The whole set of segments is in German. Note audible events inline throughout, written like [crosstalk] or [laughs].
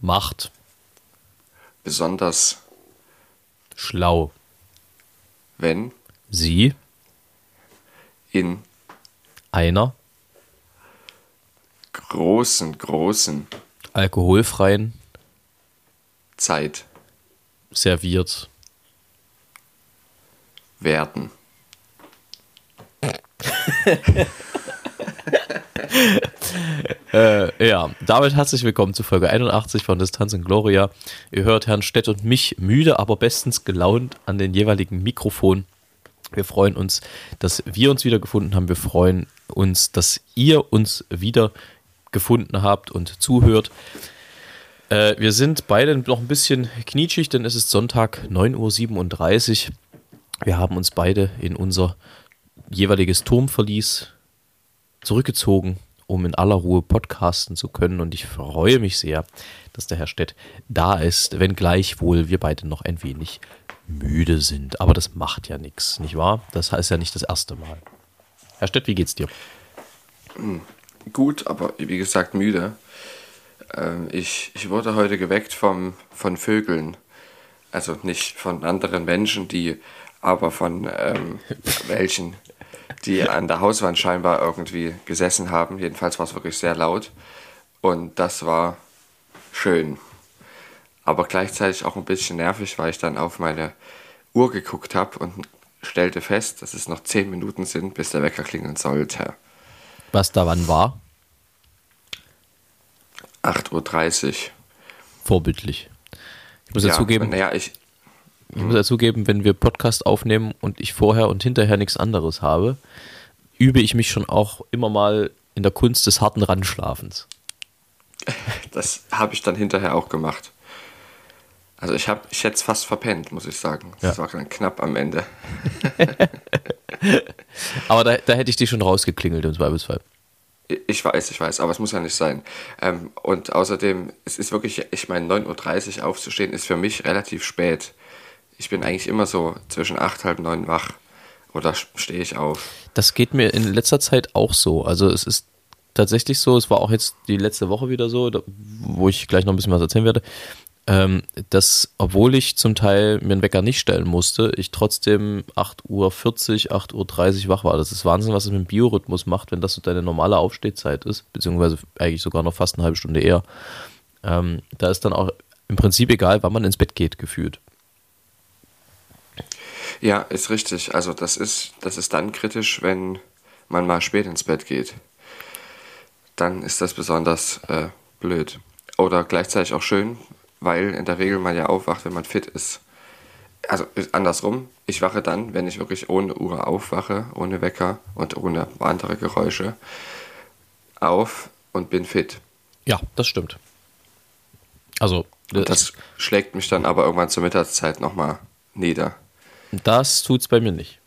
Macht. besonders, Schlau. wenn Sie. in Einer. großen, großen Alkoholfreien. Zeit Serviert. werden. [laughs] [laughs] Äh, ja, damit herzlich willkommen zu Folge 81 von Distanz und Gloria. Ihr hört Herrn Stett und mich müde, aber bestens gelaunt an den jeweiligen Mikrofonen. Wir freuen uns, dass wir uns wieder gefunden haben. Wir freuen uns, dass ihr uns wieder gefunden habt und zuhört. Äh, wir sind beide noch ein bisschen knietschig, denn es ist Sonntag 9.37 Uhr. Wir haben uns beide in unser jeweiliges Turmverlies zurückgezogen, um in aller Ruhe podcasten zu können. Und ich freue mich sehr, dass der Herr Stett da ist, wenngleich wohl wir beide noch ein wenig müde sind. Aber das macht ja nichts, nicht wahr? Das heißt ja nicht das erste Mal. Herr Stett, wie geht's dir? Gut, aber wie gesagt müde. Ähm, ich, ich wurde heute geweckt vom, von Vögeln. Also nicht von anderen Menschen, die aber von ähm, [laughs] welchen, die an der Hauswand scheinbar irgendwie gesessen haben. Jedenfalls war es wirklich sehr laut. Und das war schön. Aber gleichzeitig auch ein bisschen nervig, weil ich dann auf meine Uhr geguckt habe und stellte fest, dass es noch 10 Minuten sind, bis der Wecker klingeln sollte. Was da wann war? 8.30 Uhr. Vorbildlich. Ich muss ja, zugeben, Naja, ich, ich muss ja zugeben, wenn wir Podcast aufnehmen und ich vorher und hinterher nichts anderes habe, übe ich mich schon auch immer mal in der Kunst des harten Randschlafens. [laughs] das habe ich dann hinterher auch gemacht. Also ich habe, ich es fast verpennt, muss ich sagen. Das Ja. war dann knapp am Ende. [laughs] Aber da, da hätte ich dich schon rausgeklingelt im Zweifelsfall. Ich weiß, ich weiß, aber es muss ja nicht sein. Ähm, und außerdem, es ist wirklich, ich meine, 9.30 Uhr aufzustehen ist für mich relativ spät. Ich bin eigentlich immer so zwischen 8, halb 9 wach. Oder stehe ich auf. Das geht mir in letzter Zeit auch so. Also es ist tatsächlich so, es war auch jetzt die letzte Woche wieder so, wo ich gleich noch ein bisschen was erzählen werde, ähm, dass, obwohl ich zum Teil mir einen Wecker nicht stellen musste, ich trotzdem 8.40 Uhr, 8.30 Uhr wach war. Das ist Wahnsinn, was es mit dem Biorhythmus macht, wenn das so deine normale Aufstehzeit ist, beziehungsweise eigentlich sogar noch fast eine halbe Stunde eher. Ähm, da ist dann auch im Prinzip egal, wann man ins Bett geht, gefühlt. Ja, ist richtig. Also das ist, das ist dann kritisch, wenn man mal spät ins Bett geht. Dann ist das besonders äh, blöd. Oder gleichzeitig auch schön, weil in der Regel man ja aufwacht, wenn man fit ist. Also ist andersrum, ich wache dann, wenn ich wirklich ohne Uhr aufwache, ohne Wecker und ohne andere Geräusche, auf und bin fit. Ja, das stimmt. Also, Das schlägt mich dann aber irgendwann zur Mittagszeit nochmal nieder. Das tut's bei mir nicht.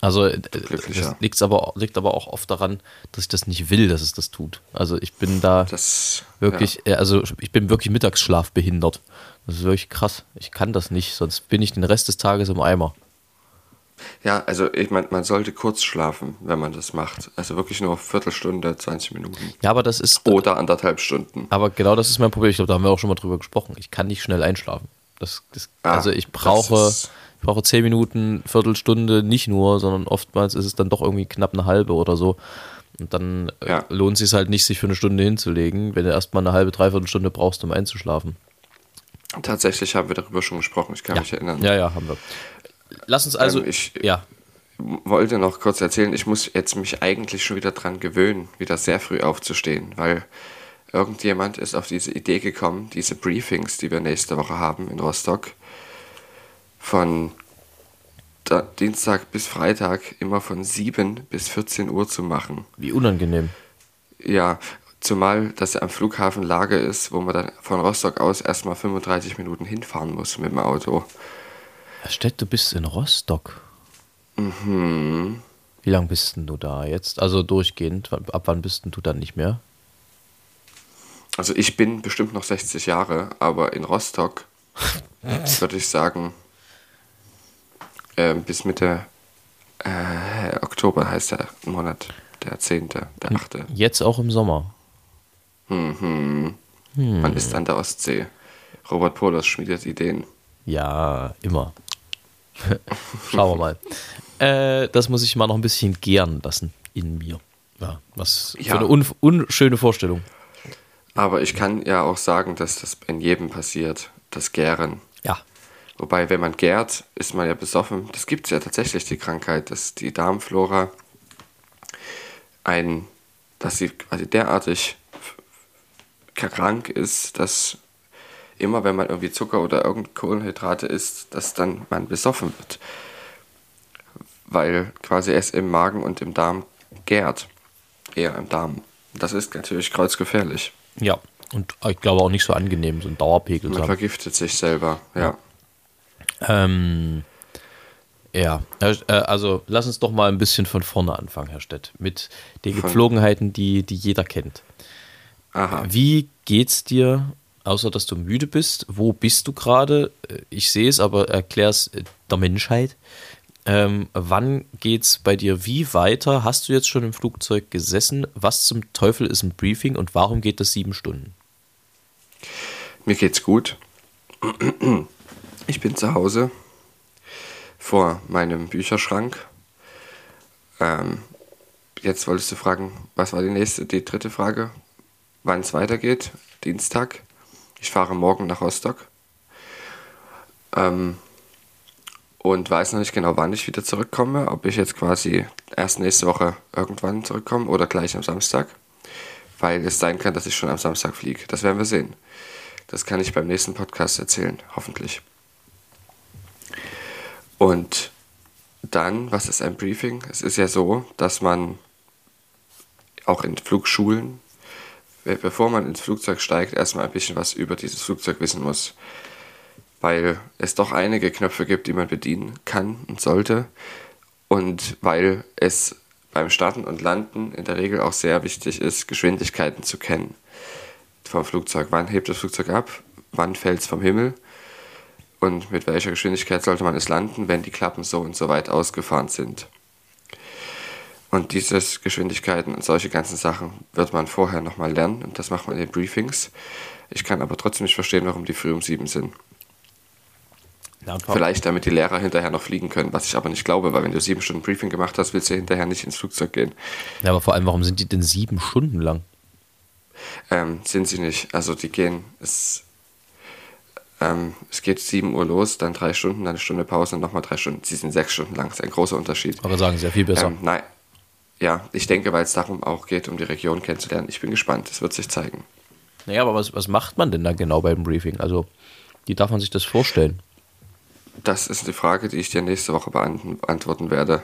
Also äh, das liegt aber, liegt aber auch oft daran, dass ich das nicht will, dass es das tut. Also ich bin da Das wirklich, äh, also ich bin wirklich Mittagsschlaf behindert. Das ist wirklich krass. Ich kann das nicht, sonst bin ich den Rest des Tages im Eimer. Ja, also ich meine, man sollte kurz schlafen, wenn man das macht. Also wirklich nur Viertelstunde, 20 Minuten. Ja, aber das ist, Oder anderthalb Stunden. aber genau das ist mein Problem. Ich glaube, da haben wir auch schon mal drüber gesprochen. Ich kann nicht schnell einschlafen. Das, das, Ah, also ich brauche, ich brauche zehn Minuten, Viertelstunde, nicht nur, sondern oftmals ist es dann doch irgendwie knapp eine halbe oder so. Und dann äh, Ja. lohnt es sich halt nicht, sich für eine Stunde hinzulegen, wenn du erstmal eine halbe, dreiviertel Stunde brauchst, um einzuschlafen. Tatsächlich haben wir darüber schon gesprochen, ich kann mich erinnern. Ja, ja, haben wir. Lass uns also, Ähm, ich- ja, Wollte noch kurz erzählen, ich muss jetzt mich eigentlich schon wieder dran gewöhnen, wieder sehr früh aufzustehen, weil irgendjemand ist auf diese Idee gekommen, diese Briefings, die wir nächste Woche haben in Rostock, von Dienstag bis Freitag immer von 7 bis 14 Uhr zu machen. wie unangenehm. Ja, Zumal das ja am Flughafen Lage ist, wo man dann von Rostock aus erstmal 35 Minuten hinfahren muss mit dem Auto. Herr Stett, du bist in Rostock. Mhm. Wie lange bist denn du da jetzt? Also durchgehend. Ab wann bist denn du dann nicht mehr? Also ich bin bestimmt noch 60 Jahre, aber in Rostock [laughs] würde ich sagen, äh, bis Mitte äh, Oktober heißt der Monat, der 10., der 8. Jetzt auch im Sommer. Mhm. Hm. Man ist an der Ostsee. Robert Polos schmiedet Ideen. Ja, immer. [laughs] Schauen wir mal. Äh, das muss ich mal noch ein bisschen gären lassen in mir. Ja, was ja. für eine un unschöne Vorstellung. Aber ich kann ja auch sagen, dass das in jedem passiert, das Gären. Ja. Wobei, wenn man gärt, ist man ja besoffen. Das gibt es ja tatsächlich, die Krankheit, dass die Darmflora ein, dass sie quasi derartig krank ist, dass immer wenn man irgendwie Zucker oder irgendeine Kohlenhydrate isst, dass dann man besoffen wird. Weil quasi es im Magen und im Darm gärt. Eher im Darm. Das ist natürlich kreuzgefährlich. Ja, und ich glaube auch nicht so angenehm, so ein Dauerpegel. Man vergiftet sich selber, ja. Ähm, ja, äh, also lass uns doch mal ein bisschen von vorne anfangen, Herr Stett, mit den Gepflogenheiten, die, die jeder kennt. Aha. Wie geht's dir, außer dass du müde bist? Wo bist du gerade? Äh, ich sehe es, aber erklär es äh, der Menschheit. Ähm, wann geht's bei dir wie weiter? Hast du jetzt schon im Flugzeug gesessen? Was zum Teufel ist ein Briefing und warum geht das sieben Stunden? Mir geht's gut. Ich bin zu Hause vor meinem Bücherschrank. Ähm, jetzt wolltest du fragen, was war die nächste, die dritte Frage? Wann es weitergeht? Dienstag. Ich fahre morgen nach Rostock. Ähm, und weiß noch nicht genau, wann ich wieder zurückkomme. Ob ich jetzt quasi erst nächste Woche irgendwann zurückkomme oder gleich am Samstag. Weil es sein kann, dass ich schon am Samstag fliege. Das werden wir sehen. Das kann ich beim nächsten Podcast erzählen, hoffentlich. Und dann, was ist ein Briefing? Es ist ja so, dass man auch in Flugschulen, bevor man ins Flugzeug steigt, erstmal ein bisschen was über dieses Flugzeug wissen muss weil es doch einige Knöpfe gibt, die man bedienen kann und sollte und weil es beim Starten und Landen in der Regel auch sehr wichtig ist, Geschwindigkeiten zu kennen vom Flugzeug. Wann hebt das Flugzeug ab? Wann fällt es vom Himmel? Und mit welcher Geschwindigkeit sollte man es landen, wenn die Klappen so und so weit ausgefahren sind? Und diese Geschwindigkeiten und solche ganzen Sachen wird man vorher nochmal lernen und das macht man in den Briefings. Ich kann aber trotzdem nicht verstehen, warum die früh um sieben sind. Ja, Vielleicht damit die Lehrer hinterher noch fliegen können, was ich aber nicht glaube, weil wenn du sieben Stunden Briefing gemacht hast, willst du hinterher nicht ins Flugzeug gehen. Ja, aber vor allem, warum sind die denn sieben Stunden lang? Ähm, sind sie nicht. Also die gehen, es, ähm, es geht sieben Uhr los, dann drei Stunden, dann eine Stunde Pause und nochmal drei Stunden. Sie sind sechs Stunden lang, das ist ein großer Unterschied. Aber sagen sehr viel besser. Ähm, nein, ja, ich denke, weil es darum auch geht, um die Region kennenzulernen. Ich bin gespannt, es wird sich zeigen. Naja, aber was, was macht man denn da genau beim Briefing? Also, wie darf man sich das vorstellen? Das ist eine Frage, die ich dir nächste Woche beantworten werde.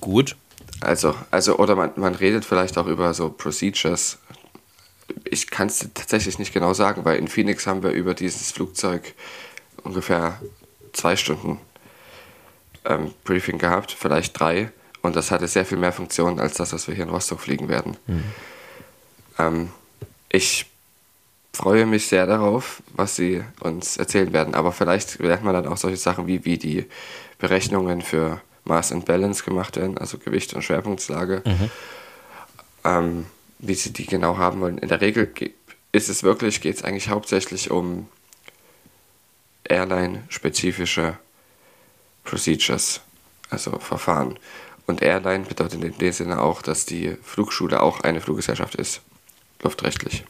Gut. Also, also oder man, man redet vielleicht auch über so Procedures. Ich kann es tatsächlich nicht genau sagen, weil in Phoenix haben wir über dieses Flugzeug ungefähr zwei Stunden ähm, Briefing gehabt, vielleicht drei. Und das hatte sehr viel mehr Funktionen als das, was wir hier in Rostock fliegen werden. Mhm. Ähm, ich freue mich sehr darauf, was sie uns erzählen werden. Aber vielleicht lernt man dann auch solche Sachen wie, wie die Berechnungen für Mass and Balance gemacht werden, also Gewicht und Schwerpunktslage. Mhm. Ähm, wie sie die genau haben wollen. In der Regel ist es wirklich, geht es eigentlich hauptsächlich um Airline-spezifische Procedures, also Verfahren. Und Airline bedeutet in dem Sinne auch, dass die Flugschule auch eine Fluggesellschaft ist, luftrechtlich.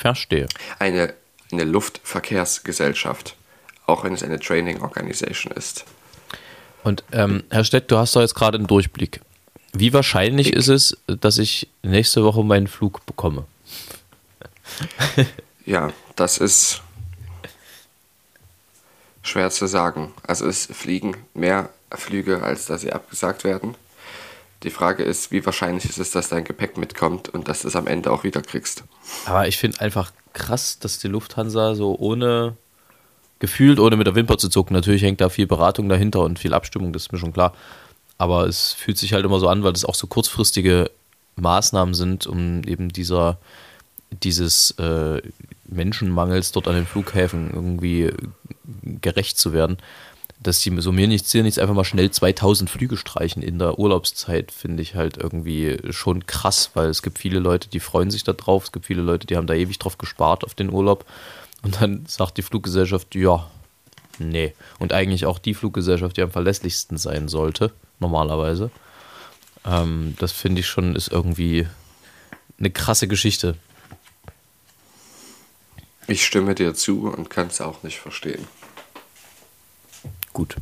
Verstehe. Eine, eine Luftverkehrsgesellschaft, auch wenn es eine Training Organization ist. Und ähm, Herr Stett, du hast doch jetzt gerade einen Durchblick. Wie wahrscheinlich ich, ist es, dass ich nächste Woche meinen Flug bekomme? [laughs] ja, das ist schwer zu sagen. Also es fliegen mehr Flüge, als dass sie abgesagt werden. Die Frage ist, wie wahrscheinlich ist es, dass dein Gepäck mitkommt und dass du es am Ende auch wieder kriegst. Aber ich finde einfach krass, dass die Lufthansa so ohne gefühlt, ohne mit der Wimper zu zucken, natürlich hängt da viel Beratung dahinter und viel Abstimmung, das ist mir schon klar. Aber es fühlt sich halt immer so an, weil das auch so kurzfristige Maßnahmen sind, um eben dieser, dieses äh, Menschenmangels dort an den Flughäfen irgendwie gerecht zu werden. Dass die so mir nichts, hier nichts einfach mal schnell 2000 Flüge streichen in der Urlaubszeit, finde ich halt irgendwie schon krass, weil es gibt viele Leute, die freuen sich da drauf, es gibt viele Leute, die haben da ewig drauf gespart auf den Urlaub. Und dann sagt die Fluggesellschaft, ja, nee. Und eigentlich auch die Fluggesellschaft, die am verlässlichsten sein sollte, normalerweise. Ähm, das finde ich schon, ist irgendwie eine krasse Geschichte. Ich stimme dir zu und kann es auch nicht verstehen. Gut.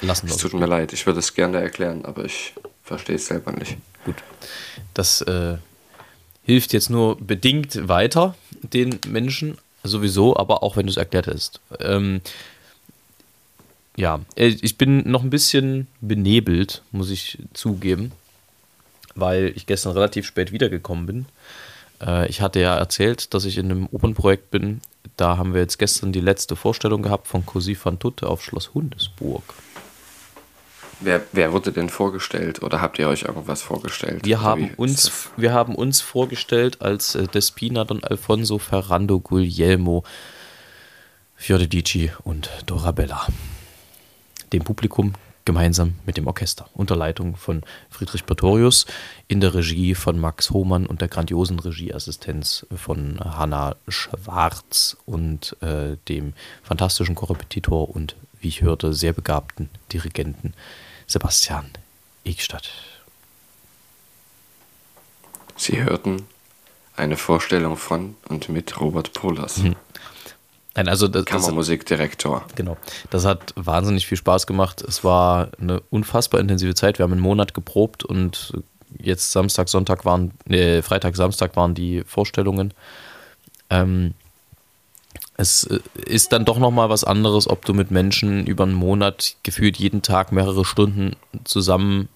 Lassen wir Es tut mir leid, ich würde es gerne erklären, aber ich verstehe es selber nicht. Gut. Das äh, hilft jetzt nur bedingt weiter den Menschen, sowieso, aber auch wenn du es erklärt hast. Ähm, ja, äh, ich bin noch ein bisschen benebelt, muss ich zugeben, weil ich gestern relativ spät wiedergekommen bin. Äh, ich hatte ja erzählt, dass ich in einem Opernprojekt bin. Da haben wir jetzt gestern die letzte Vorstellung gehabt von Cosi van Tutte auf Schloss Hundesburg. Wer, wer wurde denn vorgestellt oder habt ihr euch irgendwas vorgestellt? Wir haben, uns, das? wir haben uns vorgestellt als äh, Despina Don Alfonso Ferrando Guglielmo, Fiordedici und Dorabella. Dem Publikum gemeinsam mit dem Orchester unter Leitung von Friedrich Pretorius in der Regie von Max Hohmann und der grandiosen Regieassistenz von Hanna Schwarz und äh, dem fantastischen Korrepetitor und, wie ich hörte, sehr begabten Dirigenten Sebastian Egstadt. Sie hörten eine Vorstellung von und mit Robert Polas, Nein, also das, das, Kammermusikdirektor. Genau. Das hat wahnsinnig viel Spaß gemacht. Es war eine unfassbar intensive Zeit. Wir haben einen Monat geprobt und jetzt Samstag, Sonntag waren, äh, Freitag, Samstag waren die Vorstellungen. Ähm, es äh, ist dann doch nochmal was anderes, ob du mit Menschen über einen Monat gefühlt jeden Tag mehrere Stunden zusammen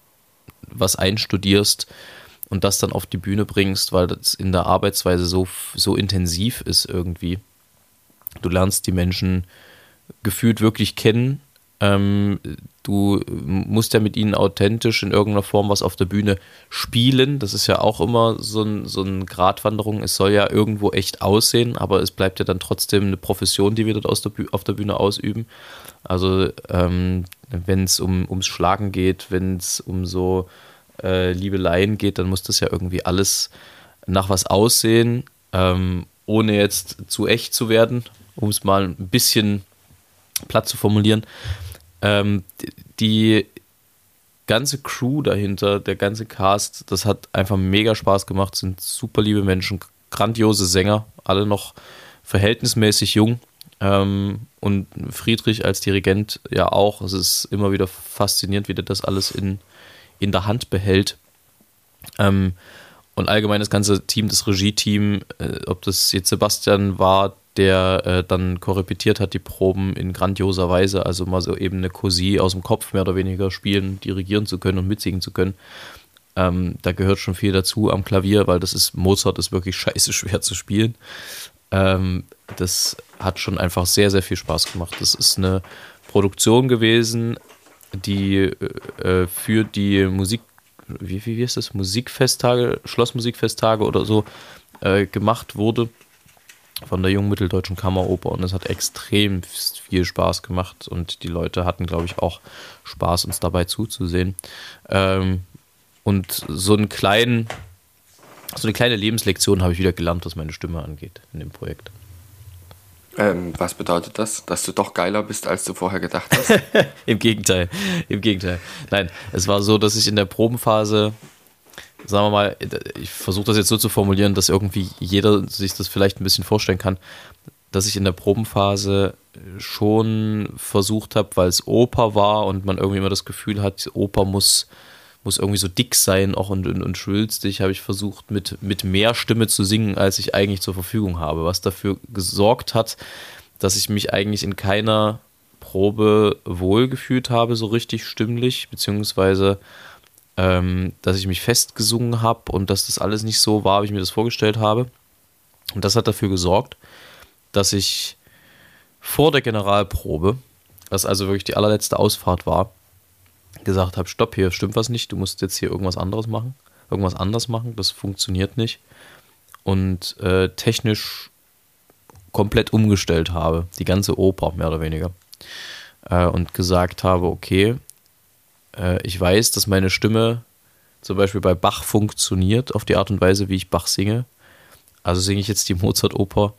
was einstudierst und das dann auf die Bühne bringst, weil das in der Arbeitsweise so, so intensiv ist irgendwie. Du lernst die Menschen gefühlt wirklich kennen. Ähm, du musst ja mit ihnen authentisch in irgendeiner Form was auf der Bühne spielen. Das ist ja auch immer so, ein, so eine Gratwanderung. Es soll ja irgendwo echt aussehen, aber es bleibt ja dann trotzdem eine Profession, die wir dort der auf der Bühne ausüben. Also ähm, wenn es um, ums Schlagen geht, wenn es um so äh, Liebeleien geht, dann muss das ja irgendwie alles nach was aussehen, ähm, ohne jetzt zu echt zu werden, um es mal ein bisschen platt zu formulieren. Ähm, die ganze Crew dahinter, der ganze Cast, das hat einfach mega Spaß gemacht, sind super liebe Menschen, grandiose Sänger, alle noch verhältnismäßig jung. Ähm, und Friedrich als Dirigent ja auch. Es ist immer wieder faszinierend, wie der das alles in, in der Hand behält. Ähm, und allgemein das ganze Team, das Regie-Team, äh, ob das jetzt Sebastian war, der äh, dann korrepetiert hat, die Proben in grandioser Weise, also mal so eben eine Cousine aus dem Kopf mehr oder weniger spielen, dirigieren zu können und mitsingen zu können. Ähm, da gehört schon viel dazu am Klavier, weil das ist, Mozart ist wirklich [laughs] scheiße schwer zu spielen. Ähm, das hat schon einfach sehr, sehr viel Spaß gemacht. Das ist eine Produktion gewesen, die äh, für die Musik, wie, wie ist das, Musikfesttage, Schlossmusikfesttage oder so äh, gemacht wurde von der Jungen Mitteldeutschen Kammeroper und es hat extrem viel Spaß gemacht und die Leute hatten, glaube ich, auch Spaß, uns dabei zuzusehen. Ähm, und so einen kleinen, so eine kleine Lebenslektion habe ich wieder gelernt, was meine Stimme angeht in dem Projekt. Ähm, was bedeutet das? Dass du doch geiler bist, als du vorher gedacht hast? [laughs] Im Gegenteil, im Gegenteil. Nein, es war so, dass ich in der Probenphase, sagen wir mal, ich versuche das jetzt so zu formulieren, dass irgendwie jeder sich das vielleicht ein bisschen vorstellen kann, dass ich in der Probenphase schon versucht habe, weil es Oper war und man irgendwie immer das Gefühl hat, Oper muss, muss irgendwie so dick sein auch und, und, und schwülstig, habe ich versucht, mit, mit mehr Stimme zu singen, als ich eigentlich zur Verfügung habe, was dafür gesorgt hat, dass ich mich eigentlich in keiner Probe wohlgefühlt habe, so richtig stimmlich, beziehungsweise ähm, dass ich mich festgesungen habe und dass das alles nicht so war, wie ich mir das vorgestellt habe. Und das hat dafür gesorgt, dass ich vor der Generalprobe, was also wirklich die allerletzte Ausfahrt war, gesagt habe, stopp, hier stimmt was nicht, du musst jetzt hier irgendwas anderes machen, irgendwas anders machen, das funktioniert nicht. Und äh, technisch komplett umgestellt habe, die ganze Oper mehr oder weniger. Äh, und gesagt habe, okay, äh, ich weiß, dass meine Stimme zum Beispiel bei Bach funktioniert, auf die Art und Weise, wie ich Bach singe. Also singe ich jetzt die Mozart-Oper,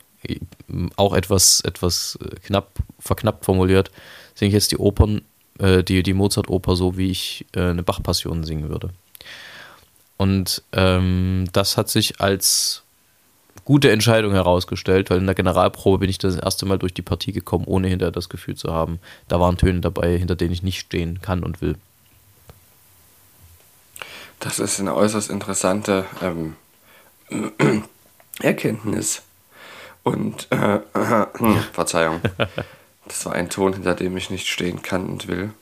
auch etwas, etwas äh, knapp, verknappt formuliert, singe ich jetzt die Opern, äh, die, die Mozart-Oper so, wie ich äh, eine Bach-Passion singen würde. Und ähm, das hat sich als gute Entscheidung herausgestellt, weil in der Generalprobe bin ich das erste Mal durch die Partie gekommen, ohne hinterher das Gefühl zu haben, da waren Töne dabei, hinter denen ich nicht stehen kann und will. Das ist eine äußerst interessante ähm, [clears throat] Erkenntnis. Und äh, [clears throat] Verzeihung, [laughs] das war ein Ton, hinter dem ich nicht stehen kann und will.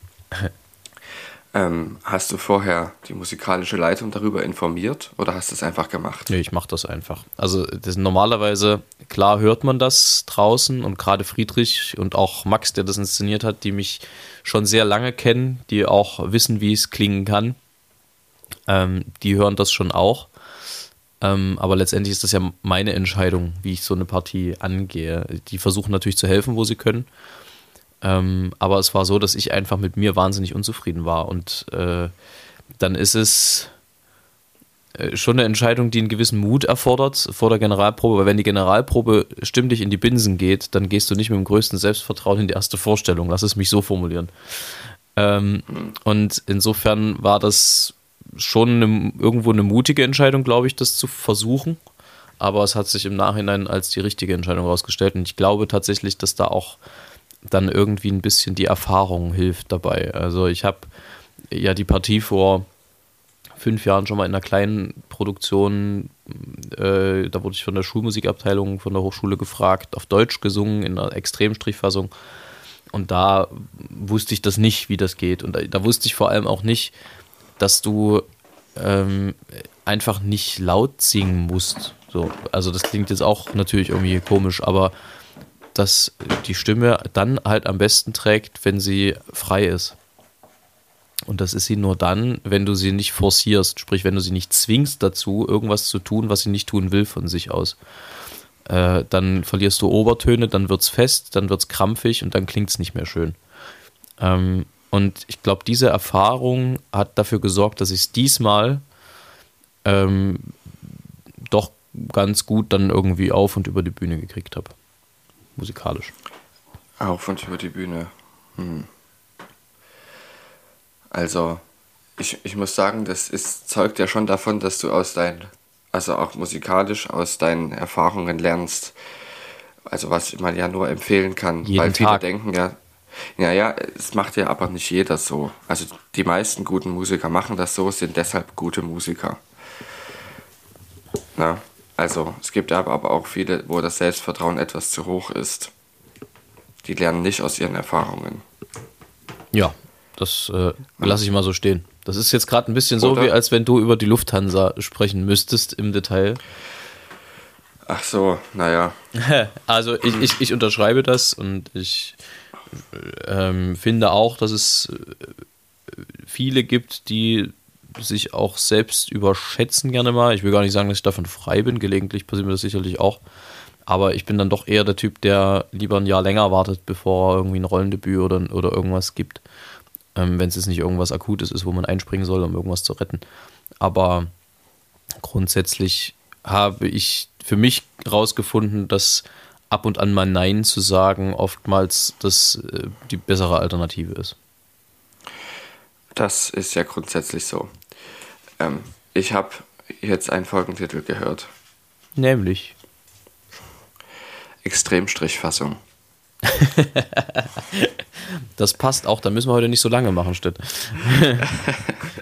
Ähm, hast du vorher die musikalische Leitung darüber informiert oder hast du es einfach gemacht? Nee, ich mache das einfach. Also das normalerweise, klar hört man das draußen und gerade Friedrich und auch Max, der das inszeniert hat, die mich schon sehr lange kennen, die auch wissen, wie es klingen kann, ähm, die hören das schon auch. Ähm, aber letztendlich ist das ja meine Entscheidung, wie ich so eine Partie angehe. Die versuchen natürlich zu helfen, wo sie können. Ähm, aber es war so, dass ich einfach mit mir wahnsinnig unzufrieden war. Und äh, dann ist es äh, schon eine Entscheidung, die einen gewissen Mut erfordert vor der Generalprobe, weil wenn die Generalprobe stimmlich in die Binsen geht, dann gehst du nicht mit dem größten Selbstvertrauen in die erste Vorstellung. Lass es mich so formulieren. Ähm, und insofern war das schon eine, irgendwo eine mutige Entscheidung, glaube ich, das zu versuchen. Aber es hat sich im Nachhinein als die richtige Entscheidung herausgestellt. Und ich glaube tatsächlich, dass da auch dann irgendwie ein bisschen die Erfahrung hilft dabei. Also ich habe ja die Partie vor fünf Jahren schon mal in einer kleinen Produktion, äh, da wurde ich von der Schulmusikabteilung von der Hochschule gefragt, auf Deutsch gesungen, in einer Extremstrichfassung. Und da wusste ich das nicht, wie das geht. Und da, da wusste ich vor allem auch nicht, dass du ähm, einfach nicht laut singen musst. So, also das klingt jetzt auch natürlich irgendwie komisch, aber dass die Stimme dann halt am besten trägt, wenn sie frei ist. Und das ist sie nur dann, wenn du sie nicht forcierst, sprich, wenn du sie nicht zwingst dazu, irgendwas zu tun, was sie nicht tun will von sich aus. Äh, dann verlierst du Obertöne, dann wird es fest, dann wird es krampfig und dann klingt es nicht mehr schön. Ähm, und ich glaube, diese Erfahrung hat dafür gesorgt, dass ich es diesmal ähm, doch ganz gut dann irgendwie auf und über die Bühne gekriegt habe. Musikalisch. Auf und über die Bühne. Hm. Also, ich, ich muss sagen, das ist, zeugt ja schon davon, dass du aus deinen, also auch musikalisch aus deinen Erfahrungen lernst. Also was man ja nur empfehlen kann, Jeden weil viele Tag. denken ja, ja, ja, es macht ja aber nicht jeder so. Also die meisten guten Musiker machen das so, sind deshalb gute Musiker. Na, also es gibt aber, aber auch viele, wo das Selbstvertrauen etwas zu hoch ist. Die lernen nicht aus ihren Erfahrungen. Ja, das äh, lasse ich mal so stehen. Das ist jetzt gerade ein bisschen so, Oder? wie als wenn du über die Lufthansa sprechen müsstest im Detail. Ach so, naja. [laughs] Also ich, ich, ich unterschreibe das und ich ähm, finde auch, dass es äh, viele gibt, die sich auch selbst überschätzen gerne mal. Ich will gar nicht sagen, dass ich davon frei bin. Gelegentlich passiert mir das sicherlich auch. Aber ich bin dann doch eher der Typ, der lieber ein Jahr länger wartet, bevor er irgendwie ein Rollendebüt oder, oder irgendwas gibt. Ähm, Wenn es jetzt nicht irgendwas Akutes ist, wo man einspringen soll, um irgendwas zu retten. Aber grundsätzlich habe ich für mich herausgefunden, dass ab und an mal Nein zu sagen oftmals das äh, die bessere Alternative ist. Das ist ja grundsätzlich so. Ähm, ich habe jetzt einen Folgentitel gehört. Nämlich. Extremstrichfassung. [laughs] Das passt auch, da müssen wir heute nicht so lange machen, Stett.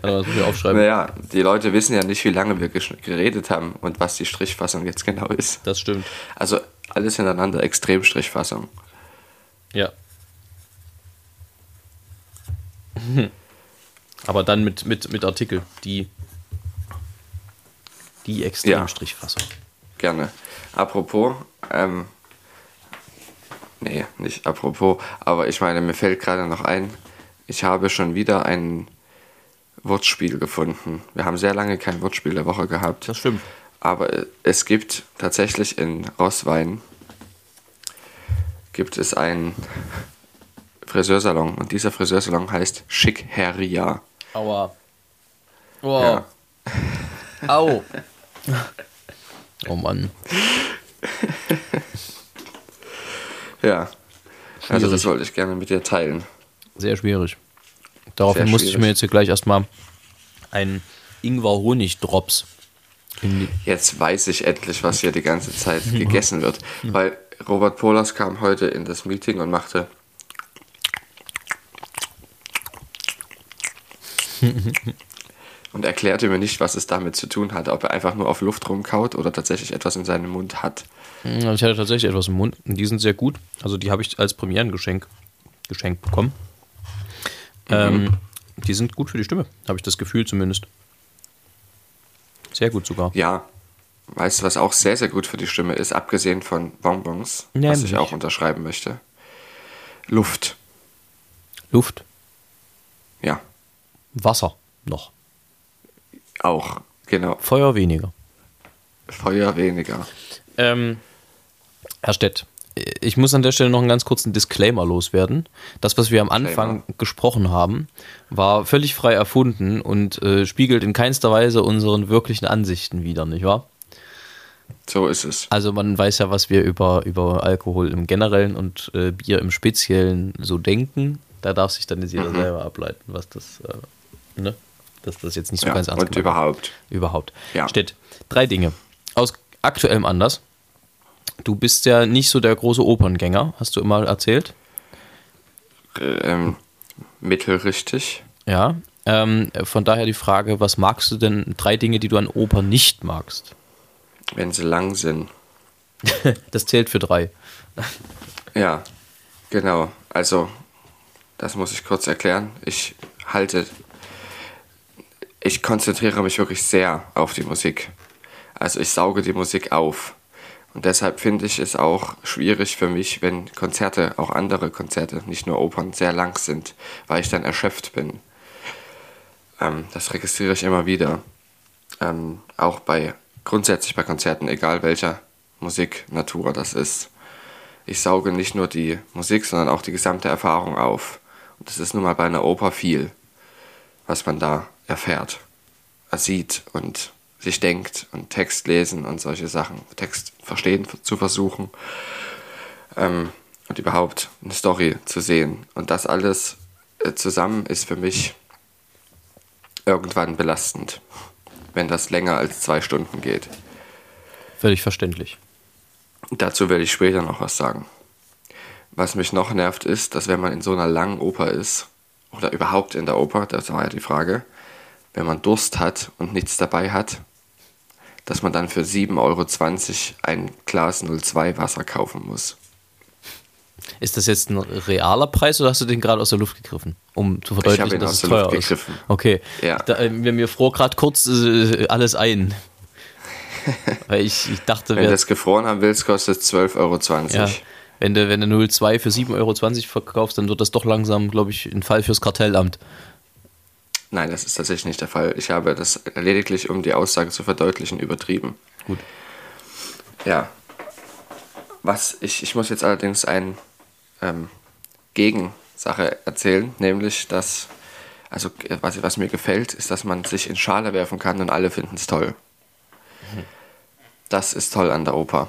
also, [laughs] das muss ich aufschreiben. Naja, die Leute wissen ja nicht, wie lange wir geredet haben und was die Strichfassung jetzt genau ist. Das stimmt. Also alles hintereinander, Extremstrichfassung. Ja. [laughs] Aber dann mit, mit, mit Artikel, die, die Extremstrichfassung. Gerne. Apropos, ähm, nee, nicht apropos, aber ich meine, mir fällt gerade noch ein, ich habe schon wieder ein Wortspiel gefunden. Wir haben sehr lange kein Wortspiel der Woche gehabt. Das stimmt. Aber es gibt tatsächlich in Rosswein gibt es einen Friseursalon und dieser Friseursalon heißt Schickheria. Aua. Wow. Ja. Au. Oh Mann. Ja. Also das Schwierig. wollte ich gerne mit dir teilen. Sehr schwierig. Daraufhin Sehr musste ich mir schwierig. jetzt hier gleich erstmal einen Ingwer-Honig-Drops. Jetzt weiß ich endlich, was hier die ganze Zeit [laughs] gegessen wird. Weil Robert Polas kam heute in das Meeting und machte. [laughs] und erklärte mir nicht, was es damit zu tun hat. Ob er einfach nur auf Luft rumkaut oder tatsächlich etwas in seinem Mund hat. Ja, Ich hatte tatsächlich etwas im Mund und die sind sehr gut. Also die habe ich als Premierengeschenk geschenkt bekommen. Ähm, die sind gut für die Stimme, habe ich das Gefühl zumindest. Sehr gut sogar. Ja, weißt du, was auch sehr, sehr gut für die Stimme ist, abgesehen von Bonbons, was Nämlich? ich auch unterschreiben möchte? Luft. Luft, Ja, Wasser noch. Auch. Genau. Feuer weniger. Feuer weniger. Ähm, Herr Stett, ich muss an der Stelle noch einen ganz kurzen Disclaimer loswerden. Das, was wir am Anfang gesprochen haben, war völlig frei erfunden und äh, spiegelt in keinster Weise unseren wirklichen Ansichten wider, nicht wahr? So ist es. Also man weiß ja, was wir über, über Alkohol im Generellen und äh, Bier im Speziellen so denken. Da darf sich dann jetzt jeder selber ableiten, was das, äh, ne? Dass das jetzt nicht so Ja, ganz ernst und ist. überhaupt. Überhaupt. Ja. Steht drei Dinge. Aus aktuellem Anlass. Du bist ja nicht so der große Operngänger, hast du immer erzählt. ähm, mittelrichtig. Ja. Ähm, von daher die Frage, was magst du denn? Drei Dinge, die du an Oper nicht magst. wenn sie lang sind. [laughs] Das zählt für drei. Ja, genau. Also, das muss ich kurz erklären. Ich halte, ich konzentriere mich wirklich sehr auf die Musik. Also ich sauge die Musik auf. Und deshalb finde ich es auch schwierig für mich, wenn Konzerte, auch andere Konzerte, nicht nur Opern, sehr lang sind, weil ich dann erschöpft bin. Ähm, das registriere ich immer wieder. Ähm, auch bei grundsätzlich bei Konzerten, egal welcher Musiknatur das ist. Ich sauge nicht nur die Musik, sondern auch die gesamte Erfahrung auf. Und das ist nun mal bei einer Oper viel, was man da erfährt, äh, sieht und sich denkt und Text lesen und solche Sachen, Text verstehen zu versuchen ähm, und überhaupt eine Story zu sehen. Und das alles äh, zusammen ist für mich irgendwann belastend, wenn das länger als zwei Stunden geht. Völlig verständlich. Dazu werde ich später noch was sagen. Was mich noch nervt ist, dass wenn man in so einer langen Oper ist, oder überhaupt in der Oper, das war ja die Frage, wenn man Durst hat und nichts dabei hat, dass man dann für 7,20 Euro ein Glas 02 Wasser kaufen muss. Ist das jetzt ein realer Preis oder hast du den gerade aus der Luft gegriffen? Um zu verdeutlichen, ihn dass aus es der teuer Luft ist. gegriffen. Okay. Ja. Da, äh, mir, mir fror gerade kurz äh, alles ein. [laughs] Weil ich, ich dachte, Wenn du das gefroren haben willst, kostet es 12,20 Euro. ja, wenn du, wenn du 02 für 7,20 Euro verkaufst, dann wird das doch langsam, glaube ich, ein Fall fürs Kartellamt. Nein, das ist tatsächlich nicht der Fall. Ich habe das lediglich, um die Aussage zu verdeutlichen, übertrieben. Gut. Ja. Was ich, ich muss jetzt allerdings eine ähm, Gegensache erzählen, nämlich, dass, also was, was mir gefällt, ist, dass man sich in Schale werfen kann und alle finden es toll. Das ist toll an der Oper.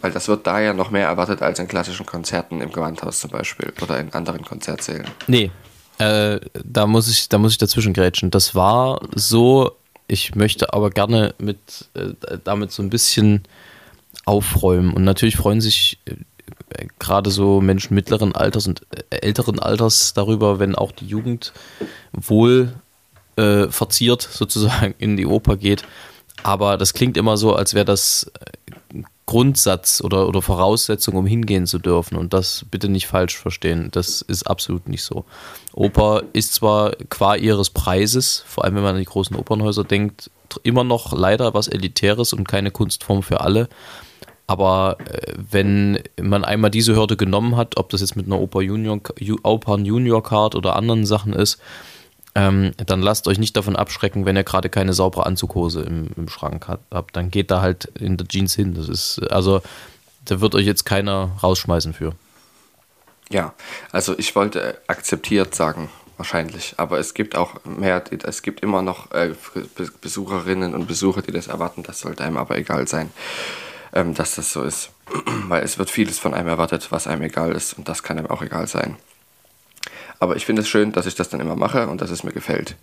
Weil das wird da ja noch mehr erwartet als in klassischen Konzerten im Gewandhaus zum Beispiel oder in anderen Konzertsälen. Nee, äh, da muss ich, da ich dazwischen grätschen. Das war so, ich möchte aber gerne mit äh, damit so ein bisschen aufräumen. Und natürlich freuen sich äh, gerade so Menschen mittleren Alters und äh, älteren Alters darüber, wenn auch die Jugend wohl äh, verziert [laughs] sozusagen in die Oper geht. Aber das klingt immer so, als wäre das Grundsatz oder, oder Voraussetzung, um hingehen zu dürfen. Und das bitte nicht falsch verstehen. Das ist absolut nicht so. Oper ist zwar qua ihres Preises, vor allem wenn man an die großen Opernhäuser denkt, immer noch leider was Elitäres und keine Kunstform für alle. Aber äh, wenn man einmal diese Hürde genommen hat, ob das jetzt mit einer Oper Junior, Opern Junior Card oder anderen Sachen ist, ähm, dann lasst euch nicht davon abschrecken, wenn ihr gerade keine saubere Anzughose im, im Schrank habt. Dann geht da halt in der Jeans hin. Das ist, also, da wird euch jetzt keiner rausschmeißen für. Ja, also ich wollte akzeptiert sagen, wahrscheinlich. Aber es gibt auch mehr, es gibt immer noch äh, Besucherinnen und Besucher, die das erwarten. Das sollte einem aber egal sein, ähm, dass das so ist. [clears throat] Weil es wird vieles von einem erwartet, was einem egal ist. Und das kann einem auch egal sein. Aber ich finde es schön, dass ich das dann immer mache und dass es mir gefällt.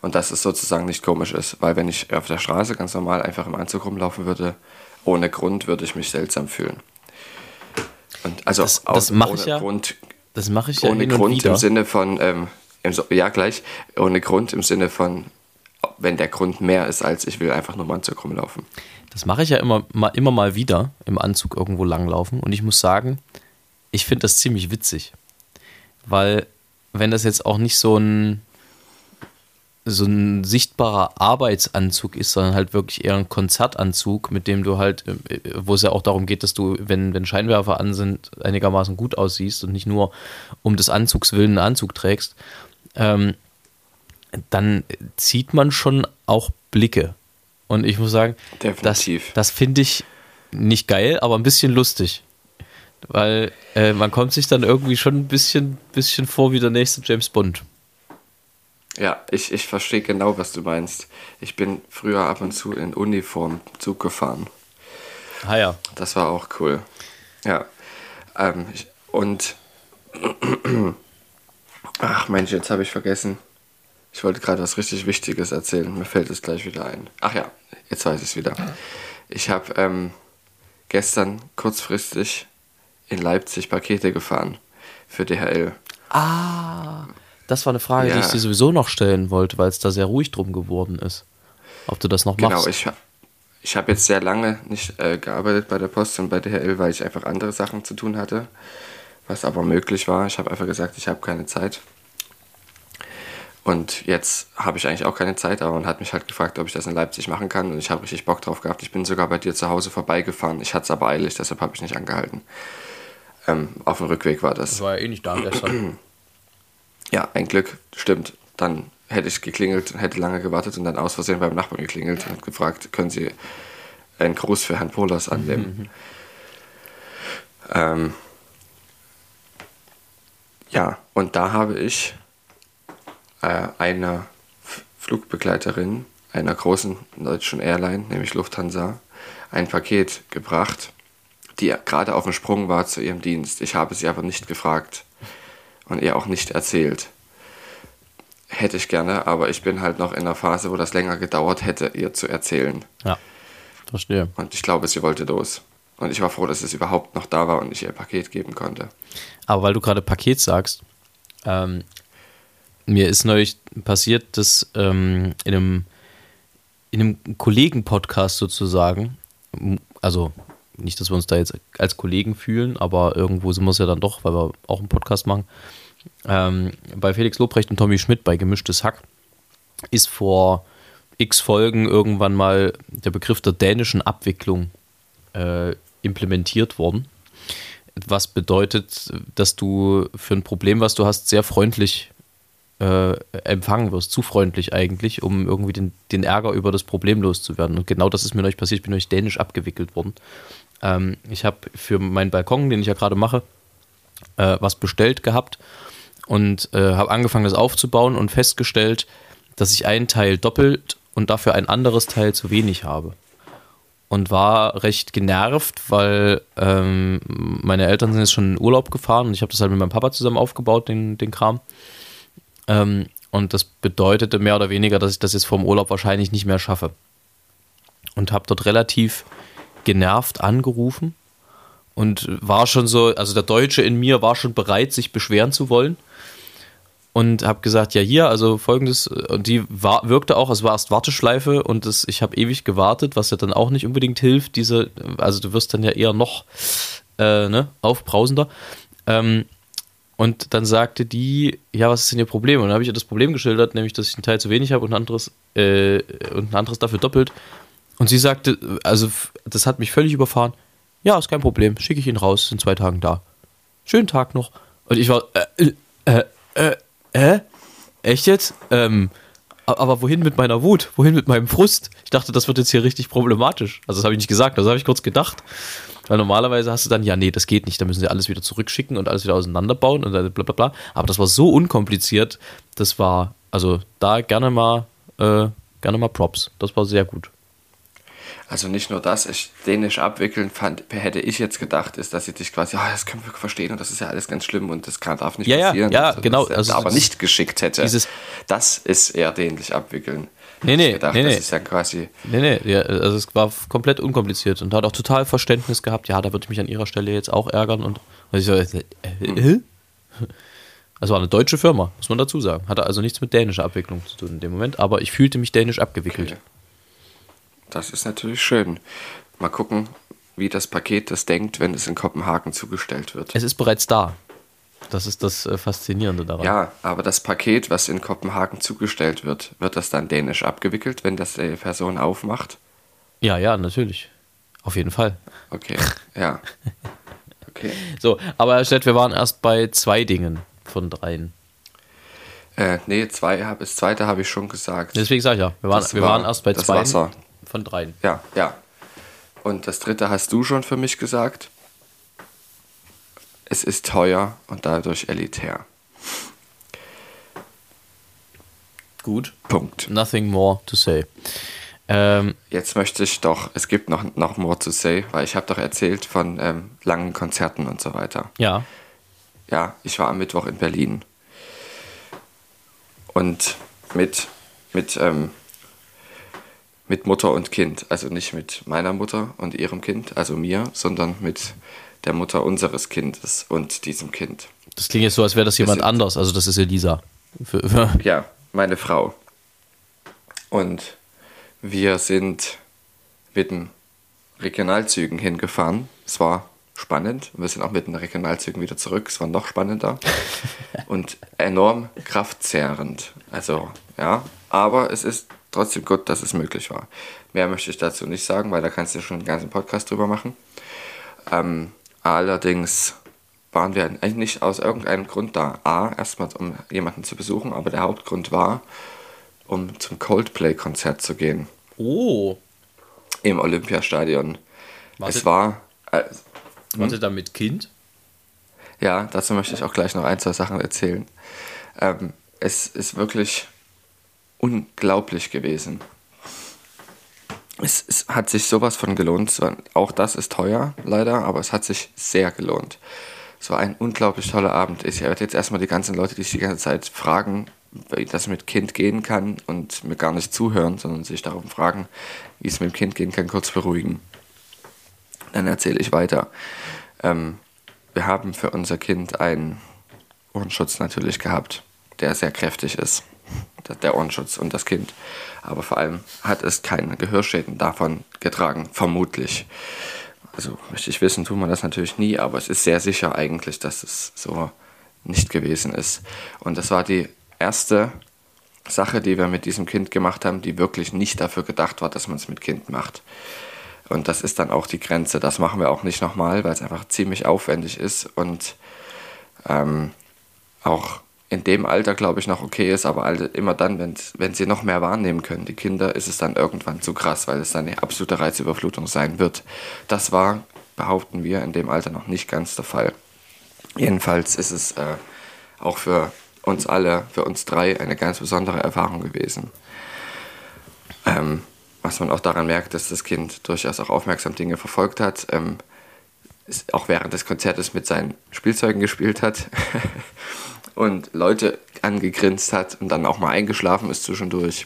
Und dass es sozusagen nicht komisch ist, weil wenn ich auf der Straße ganz normal einfach im Anzug rumlaufen würde, ohne Grund würde ich mich seltsam fühlen. Und also das, das mache ich ja. Grund, das mache ich ja ohne Grund im Sinne von ähm, im, ja gleich ohne Grund im Sinne von wenn der Grund mehr ist als ich will einfach nur im Anzug rumlaufen. Das mache ich ja immer mal, immer mal wieder im Anzug irgendwo langlaufen und ich muss sagen, ich finde das ziemlich witzig, weil wenn das jetzt auch nicht so ein so ein sichtbarer Arbeitsanzug ist, sondern halt wirklich eher ein Konzertanzug, mit dem du halt, äh, wo es ja auch darum geht, dass du, wenn, wenn Scheinwerfer an sind, einigermaßen gut aussiehst und nicht nur um des Anzugs willen einen Anzug trägst, ähm, dann zieht man schon auch Blicke. Und ich muss sagen, Definitiv. das, das finde ich nicht geil, aber ein bisschen lustig. Weil äh, man kommt sich dann irgendwie schon ein bisschen, bisschen vor wie der nächste James Bond. Ja, ich, ich verstehe genau, was du meinst. Ich bin früher ab und zu in Uniform Zug gefahren. Ah ja. Das war auch cool. Ja. Ähm, ich, und [clears throat] ach Mensch, jetzt habe ich vergessen. Ich wollte gerade was richtig Wichtiges erzählen. Mir fällt es gleich wieder ein. Ach ja, jetzt weiß ich es wieder. Ich habe ähm, gestern kurzfristig in Leipzig Pakete gefahren für DHL. Ah, das war eine Frage, ja. die ich dir sowieso noch stellen wollte, weil es da sehr ruhig drum geworden ist. Ob du das noch genau, machst. Genau, ich, ich habe jetzt sehr lange nicht äh, gearbeitet bei der Post und bei DHL, weil ich einfach andere Sachen zu tun hatte, was aber möglich war. Ich habe einfach gesagt, ich habe keine Zeit. Und jetzt habe ich eigentlich auch keine Zeit, aber man hat mich halt gefragt, ob ich das in Leipzig machen kann. Und ich habe richtig Bock drauf gehabt. Ich bin sogar bei dir zu Hause vorbeigefahren. Ich hatte es aber eilig, deshalb habe ich nicht angehalten. Ähm, auf dem Rückweg war das. Das war ja eh nicht da gestern. [clears throat] Ja, ein Glück, stimmt. Dann hätte ich geklingelt, hätte lange gewartet und dann aus Versehen beim Nachbarn geklingelt und gefragt, können Sie einen Gruß für Herrn Polas annehmen? Mhm. Ähm, ja, und da habe ich äh, einer Flugbegleiterin einer großen deutschen Airline, nämlich Lufthansa, ein Paket gebracht die gerade auf dem Sprung war zu ihrem Dienst. Ich habe sie aber nicht gefragt und ihr auch nicht erzählt. Hätte ich gerne, aber ich bin halt noch in einer Phase, wo das länger gedauert hätte, ihr zu erzählen. Ja, verstehe. Und ich glaube, sie wollte los. Und ich war froh, dass es überhaupt noch da war und ich ihr Paket geben konnte. Aber weil du gerade Paket sagst, ähm, mir ist neulich passiert, dass ähm, in einem, in einem Kollegen-Podcast sozusagen, also nicht, dass wir uns da jetzt als Kollegen fühlen, aber irgendwo sind wir es ja dann doch, weil wir auch einen Podcast machen. Ähm, bei Felix Lobrecht und Tommy Schmidt bei Gemischtes Hack ist vor x Folgen irgendwann mal der Begriff der dänischen Abwicklung äh, implementiert worden. Was bedeutet, dass du für ein Problem, was du hast, sehr freundlich äh, empfangen wirst, zu freundlich eigentlich, um irgendwie den, den Ärger über das Problem loszuwerden. Und genau das ist mir neulich passiert, ich bin neulich dänisch abgewickelt worden. Ähm, ich habe für meinen Balkon, den ich ja gerade mache, äh, was bestellt gehabt und äh, habe angefangen, das aufzubauen und festgestellt, dass ich einen Teil doppelt und dafür ein anderes Teil zu wenig habe. Und war recht genervt, weil ähm, meine Eltern sind jetzt schon in Urlaub gefahren und ich habe das halt mit meinem Papa zusammen aufgebaut, den, den Kram. Ähm, und das bedeutete mehr oder weniger, dass ich das jetzt vom Urlaub wahrscheinlich nicht mehr schaffe. Und habe dort relativ genervt angerufen und war schon so, also der Deutsche in mir war schon bereit, sich beschweren zu wollen. und habe gesagt, ja hier, also folgendes, und die war, wirkte auch, es war erst Warteschleife und das, ich habe ewig gewartet, was ja dann auch nicht unbedingt hilft, diese, also du wirst dann ja eher noch äh, ne, aufbrausender. Ähm, und dann sagte die, ja, was ist denn ihr Problem? Und dann habe ich ihr das Problem geschildert, nämlich, dass ich einen Teil zu wenig habe und äh, und ein anderes dafür doppelt. Und sie sagte, also das hat mich völlig überfahren. Ja, ist kein Problem, schicke ich ihn raus, in zwei Tagen da. Schönen Tag noch. Und ich war, äh, äh, äh, äh, echt jetzt? Ähm, aber wohin mit meiner Wut? Wohin mit meinem Frust? Ich dachte, das wird jetzt hier richtig problematisch. Also das habe ich nicht gesagt, das habe ich kurz gedacht. Weil normalerweise hast du dann, ja, nee, das geht nicht, da müssen sie alles wieder zurückschicken und alles wieder auseinanderbauen und bla bla bla. Aber das war so unkompliziert, das war, also da gerne mal, äh, gerne mal Props. Das war sehr gut. Also nicht nur das, ich, Dänisch abwickeln, fand, hätte ich jetzt gedacht, ist, dass sie dich quasi, oh, das können wir verstehen und das ist ja alles ganz schlimm und das kann, darf nicht ja, passieren. Ja, ja also, genau. Also, aber nicht geschickt hätte. Dieses, das ist eher dänisch abwickeln. Nee, nee, gedacht, nee, nee. Das ist ja quasi. Nee, nee, ja, also es war komplett unkompliziert und hat auch total Verständnis gehabt. Ja, da würde ich mich an ihrer Stelle jetzt auch ärgern und, und ich so, äh, äh? Also war eine deutsche Firma, muss man dazu sagen. Hatte also nichts mit dänischer Abwicklung zu tun in dem Moment, aber ich fühlte mich dänisch abgewickelt. Okay. Das ist natürlich schön. Mal gucken, wie das Paket das denkt, wenn es in Kopenhagen zugestellt wird. Es ist bereits da. Das ist das äh, Faszinierende daran. Ja, aber das Paket, was in Kopenhagen zugestellt wird, wird das dann dänisch abgewickelt, wenn das die Person aufmacht? Ja, ja, natürlich. Auf jeden Fall. Okay, ja. Okay. [laughs] So, aber Herr Stett, wir waren erst bei zwei Dingen von dreien. Äh, nee, zwei, das zweite habe ich schon gesagt. Deswegen sage ich ja, wir waren, Das wir war waren erst bei das zwei Wasser. Von dreien. Ja, ja. Und das dritte hast du schon für mich gesagt. Es ist teuer und dadurch elitär. Gut. Punkt. Nothing more to say. Ähm, Jetzt möchte ich doch, es gibt noch, noch more to say, weil ich habe doch erzählt von ähm, langen Konzerten und so weiter. ja. Ja, ich war am Mittwoch in Berlin. Und mit, mit, ähm, mit Mutter und Kind. Also nicht mit meiner Mutter und ihrem Kind, also mir, sondern mit der Mutter unseres Kindes und diesem Kind. Das klingt jetzt so, als wäre das jemand sind- anders. Also das ist Elisa. Für, für, Ja, meine Frau. Und wir sind mit den Regionalzügen hingefahren. Es war spannend. Wir sind auch mit den Regionalzügen wieder zurück. Es war noch spannender [laughs] und enorm kraftzehrend. Also, ja, aber es ist trotzdem gut, dass es möglich war. Mehr möchte ich dazu nicht sagen, weil da kannst du schon einen ganzen Podcast drüber machen. Ähm, allerdings waren wir eigentlich nicht aus irgendeinem Grund da. A, erstmal um jemanden zu besuchen, aber der Hauptgrund war, um zum Coldplay-Konzert zu gehen oh. im Olympiastadion. Wartet- es war, äh, Warte da mit Kind? ja, dazu möchte ich auch gleich noch ein, zwei Sachen erzählen. Ähm, es ist wirklich unglaublich gewesen. Es, es hat sich sowas von gelohnt. Auch das ist teuer, leider, aber es hat sich sehr gelohnt. Es war ein unglaublich toller Abend. Ich werde jetzt erstmal die ganzen Leute, die sich die ganze Zeit fragen, wie das mit Kind gehen kann und mir gar nicht zuhören, sondern sich darum fragen, wie es mit dem Kind gehen kann, kurz beruhigen. Dann erzähle ich weiter. Ähm, wir haben für unser Kind einen Ohrenschutz natürlich gehabt, der sehr kräftig ist. Der- Ohrenschutz und das Kind. Aber vor allem hat es keine Gehörschäden davon getragen, vermutlich. Also möchte ich wissen, tut man das natürlich nie, aber es ist sehr sicher eigentlich, dass es so nicht gewesen ist. Und das war die erste Sache, die wir mit diesem Kind gemacht haben, die wirklich nicht dafür gedacht war, dass man es mit Kind macht. Und das ist dann auch die Grenze. Das machen wir auch nicht nochmal, weil es einfach ziemlich aufwendig ist und ähm, auch in dem Alter, glaube ich, noch okay ist, aber immer dann, wenn, wenn sie noch mehr wahrnehmen können, die Kinder, ist es dann irgendwann zu krass, weil es dann eine absolute Reizüberflutung sein wird. Das war, behaupten wir, in dem Alter noch nicht ganz der Fall. Jedenfalls ist es äh, auch für uns alle, für uns drei, eine ganz besondere Erfahrung gewesen. Ähm, was man auch daran merkt, dass das Kind durchaus auch aufmerksam Dinge verfolgt hat, ähm, auch während des Konzertes mit seinen Spielzeugen gespielt hat [laughs] und Leute angegrinst hat und dann auch mal eingeschlafen ist zwischendurch.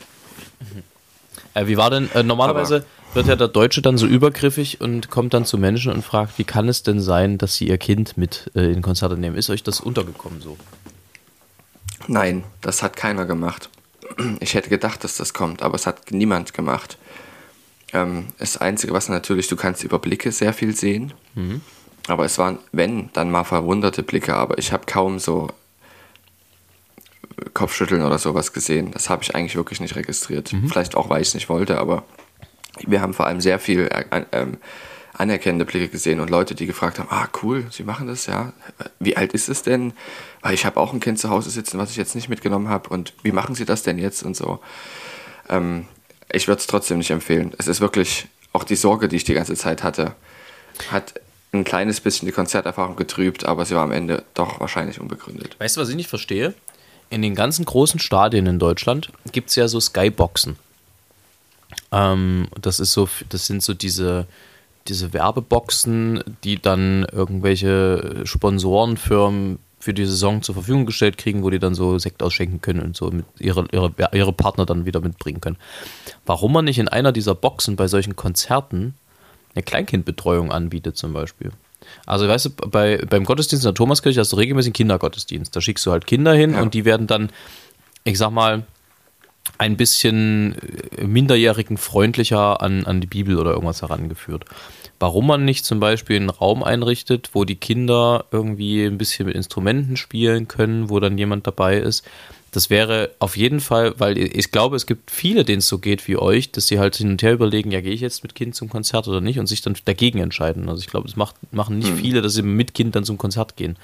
Äh, wie war denn, äh, normalerweise wird ja der Deutsche dann so übergriffig und kommt dann zu Menschen und fragt, wie kann es denn sein, dass sie ihr Kind mit äh, in Konzerte nehmen? Ist euch das untergekommen so? Nein, das hat keiner gemacht. [clears throat] Ich hätte gedacht, dass das kommt, aber es hat niemand gemacht. Ähm, das Einzige, was natürlich, du kannst über Blicke sehr viel sehen. Aber es waren, wenn, dann mal verwunderte Blicke, aber ich habe kaum so Kopfschütteln oder sowas gesehen. Das habe ich eigentlich wirklich nicht registriert. Vielleicht auch, weil ich es nicht wollte, aber wir haben vor allem sehr viel äh, ähm, anerkennende Blicke gesehen und Leute, die gefragt haben, ah cool, Sie machen das, ja. Wie alt ist es denn? Weil ich habe auch ein Kind zu Hause sitzen, was ich jetzt nicht mitgenommen habe und wie machen Sie das denn jetzt und so. Ähm, ich würde es trotzdem nicht empfehlen. Es ist wirklich auch die Sorge, die ich die ganze Zeit hatte, hat ein kleines bisschen die Konzerterfahrung getrübt, aber sie war am Ende doch wahrscheinlich unbegründet. Weißt du, was ich nicht verstehe? In den ganzen großen Stadien in Deutschland gibt es ja so Skyboxen. Ähm, das ist so, das sind so diese, diese Werbeboxen, die dann irgendwelche Sponsorenfirmen für die Saison zur Verfügung gestellt kriegen, wo die dann so Sekt ausschenken können und so mit ihre, ihre, ihre Partner dann wieder mitbringen können. Warum man nicht in einer dieser Boxen bei solchen Konzerten eine Kleinkindbetreuung anbietet zum Beispiel. Also weißt du, bei, beim Gottesdienst in der Thomaskirche hast du regelmäßig einen Kindergottesdienst. Da schickst du halt Kinder hin Ja. und die werden dann, ich sag mal, ein bisschen äh, minderjährigen freundlicher an, an die Bibel oder irgendwas herangeführt. Warum man nicht zum Beispiel einen Raum einrichtet, wo die Kinder irgendwie ein bisschen mit Instrumenten spielen können, wo dann jemand dabei ist. Das wäre auf jeden Fall, weil ich glaube, es gibt viele, denen es so geht wie euch, dass sie halt hin und her überlegen, ja, gehe ich jetzt mit Kind zum Konzert oder nicht und sich dann dagegen entscheiden. Also ich glaube, es macht, machen nicht viele, dass sie mit Kind dann zum Konzert gehen.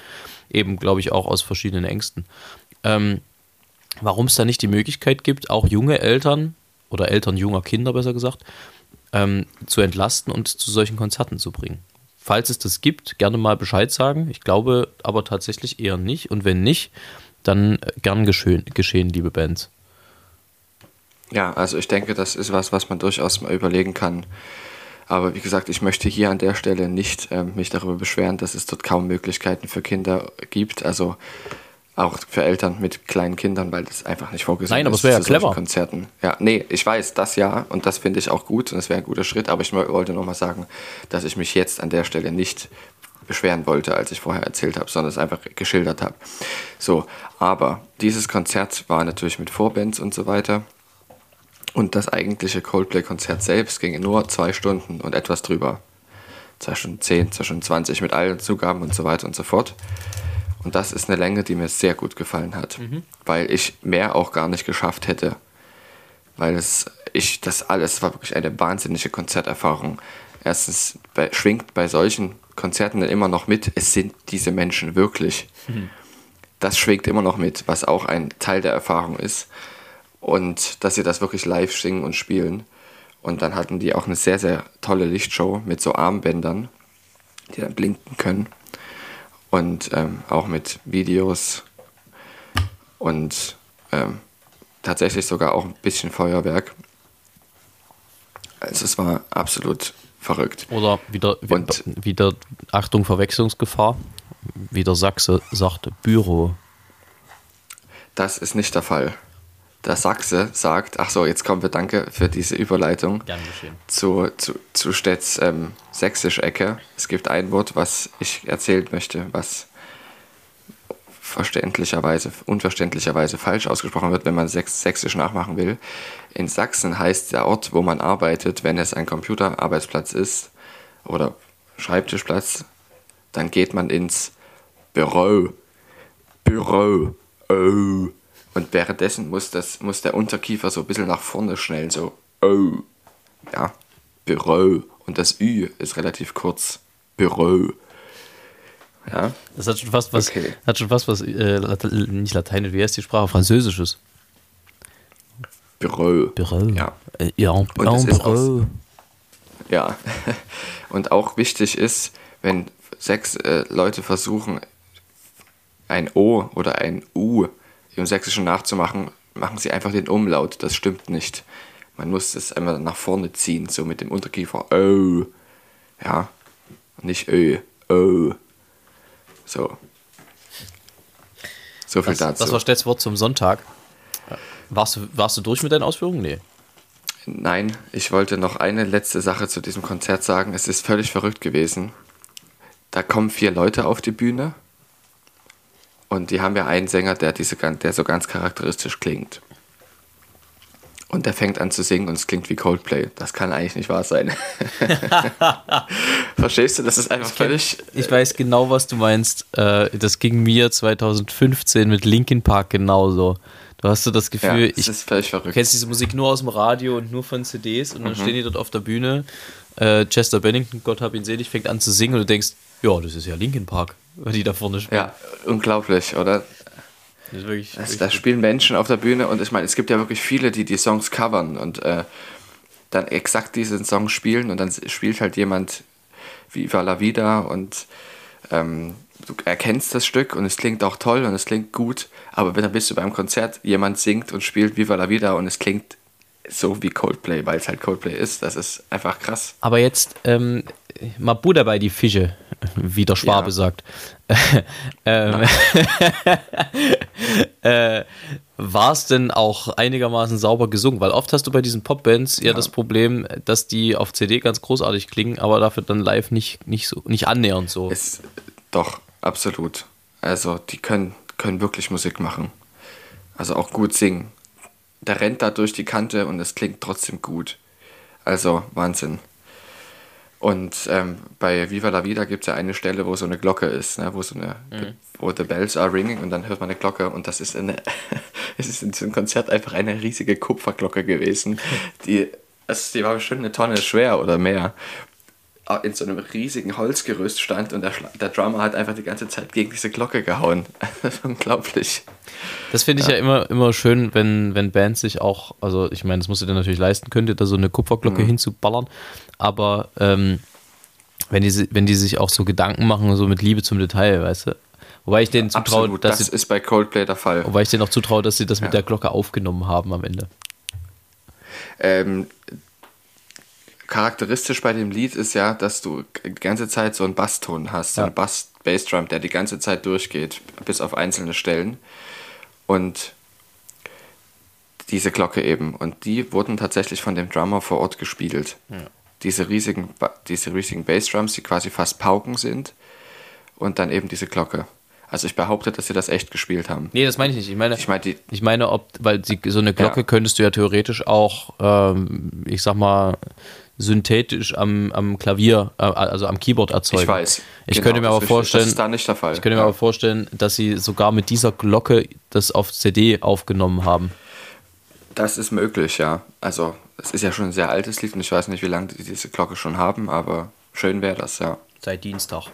Eben, glaube ich, auch aus verschiedenen Ängsten. Ähm, warum es da nicht die Möglichkeit gibt, auch junge Eltern oder Eltern junger Kinder besser gesagt, ähm, zu entlasten und zu solchen Konzerten zu bringen. Falls es das gibt, gerne mal Bescheid sagen. Ich glaube aber tatsächlich eher nicht. Und wenn nicht, dann äh, gern geschehen, geschehen liebe Bands. Ja, also ich denke, das ist was, was man durchaus mal überlegen kann. Aber wie gesagt, ich möchte hier an der Stelle nicht ähm, mich darüber beschweren, dass es dort kaum Möglichkeiten für Kinder gibt. Also auch für Eltern mit kleinen Kindern, weil das einfach nicht vorgesehen Nein, aber ist es wäre ja clever. Konzerten. Ja, nee, ich weiß, das ja und das finde ich auch gut und das wäre ein guter Schritt, aber ich wollte nochmal sagen, dass ich mich jetzt an der Stelle nicht beschweren wollte, als ich vorher erzählt habe, sondern es einfach geschildert habe. So, aber dieses Konzert war natürlich mit Vorbands und so weiter. Und das eigentliche Coldplay-Konzert selbst ging nur zwei Stunden und etwas drüber. Zwei Stunden zehn, zwei Stunden zwanzig mit allen Zugaben und so weiter und so fort. Und das ist eine Länge, die mir sehr gut gefallen hat, weil ich mehr auch gar nicht geschafft hätte. Weil es, ich, das alles war wirklich eine wahnsinnige Konzerterfahrung. Erstens bei, schwingt bei solchen Konzerten dann immer noch mit, es sind diese Menschen wirklich. Das schwingt immer noch mit, was auch ein Teil der Erfahrung ist und dass sie das wirklich live singen und spielen. Und dann hatten die auch eine sehr, sehr tolle Lichtshow mit so Armbändern, die dann blinken können. Und ähm, auch mit Videos und ähm, tatsächlich sogar auch ein bisschen Feuerwerk. Also es war absolut verrückt. Oder wieder, Und- wieder Achtung, Verwechslungsgefahr. Wie der Sachse sagt, Büro. Das ist nicht der Fall. Der Sachse sagt, ach so, jetzt kommen wir, danke für diese Überleitung. Zu, zu, zu Stedts ähm, Sächsisch-Ecke. Es gibt ein Wort, was ich erzählen möchte, was verständlicherweise, unverständlicherweise falsch ausgesprochen wird, wenn man Sächs Sächsisch nachmachen will. In Sachsen heißt der Ort, wo man arbeitet, wenn es ein Computerarbeitsplatz ist oder Schreibtischplatz, dann geht man ins Büro. Büro. Oh. Und währenddessen muss, das, muss der Unterkiefer so ein bisschen nach vorne schnellen, so oh. Ja, Büro. Und das Ü ist relativ kurz. Büro. Ja, Das hat schon fast was, Okay. hat schon fast was, äh, nicht Lateinisch, wie heißt die Sprache? Französisches. Büro. Büro. Ja. Äh, ja, en, Und en ist Büro. Ja. [laughs] Und auch wichtig ist, wenn sechs äh, Leute versuchen, ein O oder ein U im Sächsischen nachzumachen, machen sie einfach den Umlaut. Das stimmt nicht. Man muss es einmal nach vorne ziehen, so mit dem Unterkiefer. O. Ja. Und nicht Ö. O. So. So viel Das, dazu. das war Stedts Wort zum Sonntag. Warst du, warst du durch mit deinen Ausführungen? Nee. Nein, ich wollte noch eine letzte Sache zu diesem Konzert sagen. Es ist völlig verrückt gewesen. Da kommen vier Leute auf die Bühne. Und die haben ja einen Sänger, der, diese, der so ganz charakteristisch klingt. Und der fängt an zu singen und es klingt wie Coldplay. Das kann eigentlich nicht wahr sein. [laughs] Verstehst du? Das ist einfach Ich kenn- völlig. Ich weiß genau, was du meinst. Äh, Das ging mir 2015 mit Linkin Park genauso. Du hast so das Ja, Gefühl, das ich ist völlig Du verrückt. kennst diese Musik nur aus dem Radio und nur von CDs und dann Mhm. stehen die dort auf der Bühne. Äh, Chester Bennington, Gott hab ihn selig, fängt an zu singen und du denkst, ja, das ist ja Linkin Park, weil die da vorne spielen. Ja, unglaublich, oder? Das ist wirklich, wirklich da spielen Menschen auf der Bühne und ich meine, es gibt ja wirklich viele, die die Songs covern und äh, dann exakt diesen Song spielen und dann spielt halt jemand Viva la Vida und ähm, du erkennst das Stück und es klingt auch toll und es klingt gut, aber wenn dann bist du beim Konzert, jemand singt und spielt Viva la Vida und es klingt so wie Coldplay, weil es halt Coldplay ist, das ist einfach krass. Aber jetzt ähm, mal Buddha bei die Fische, wie der Schwabe Ja. sagt. [laughs] ähm, [laughs] äh, War es denn auch einigermaßen sauber gesungen? Weil oft hast du bei diesen Popbands ja, das Problem, dass die auf CD ganz großartig klingen, aber dafür dann live nicht, nicht, so, nicht annähernd so. Ist doch absolut. Also die können, können wirklich Musik machen. Also auch gut singen. Der rennt da durch die Kante und es klingt trotzdem gut. Also Wahnsinn. Und ähm, bei Viva la Vida gibt es ja eine Stelle, wo so eine Glocke ist, ne? wo so eine, wo the bells are ringing und dann hört man eine Glocke und das ist eine, [laughs] es ist in diesem Konzert einfach eine riesige Kupferglocke gewesen, [laughs] die, also die war bestimmt eine Tonne schwer oder mehr in so einem riesigen Holzgerüst stand und der, der Drummer hat einfach die ganze Zeit gegen diese Glocke gehauen. [laughs] Unglaublich. Das finde ich ja. immer, immer schön, wenn, wenn Bands sich auch, also ich meine, das musst du dir natürlich leisten können, dir da so eine Kupferglocke hinzuballern, aber ähm, wenn, die, wenn die sich auch so Gedanken machen, so mit Liebe zum Detail, weißt du? Wobei ich denen zutraue, Absolut, dass das sie, ist bei Coldplay der Fall. wobei ich denen auch zutraue, dass sie das mit Ja. der Glocke aufgenommen haben am Ende. Ähm, charakteristisch bei dem Lied ist ja, dass du die ganze Zeit so einen Basston hast, so Ja. einen Bass Bassdrum, der die ganze Zeit durchgeht, bis auf einzelne Stellen. Und diese Glocke eben. Und die wurden tatsächlich von dem Drummer vor Ort gespielt. Diese riesigen, diese riesigen Bassdrums, die quasi fast Pauken sind. Und dann eben diese Glocke. Also ich behaupte, dass sie das echt gespielt haben. Nee, das meine ich nicht. Ich meine, Ich meine, die, ich meine, ob, weil sie, so eine Glocke Ja. könntest du ja theoretisch auch, ähm, ich sag mal, synthetisch am, am Klavier, äh, also am Keyboard erzeugen. ich weiß. Ich Genau, könnte mir aber vorstellen, Das ist da nicht der Fall. Ich könnte mir Ja. aber vorstellen, dass sie sogar mit dieser Glocke das auf CD aufgenommen haben. Das ist möglich, ja. Also, es ist ja schon ein sehr altes Lied und ich weiß nicht, wie lange die diese Glocke schon haben, aber schön wäre das, ja. Seit Dienstag.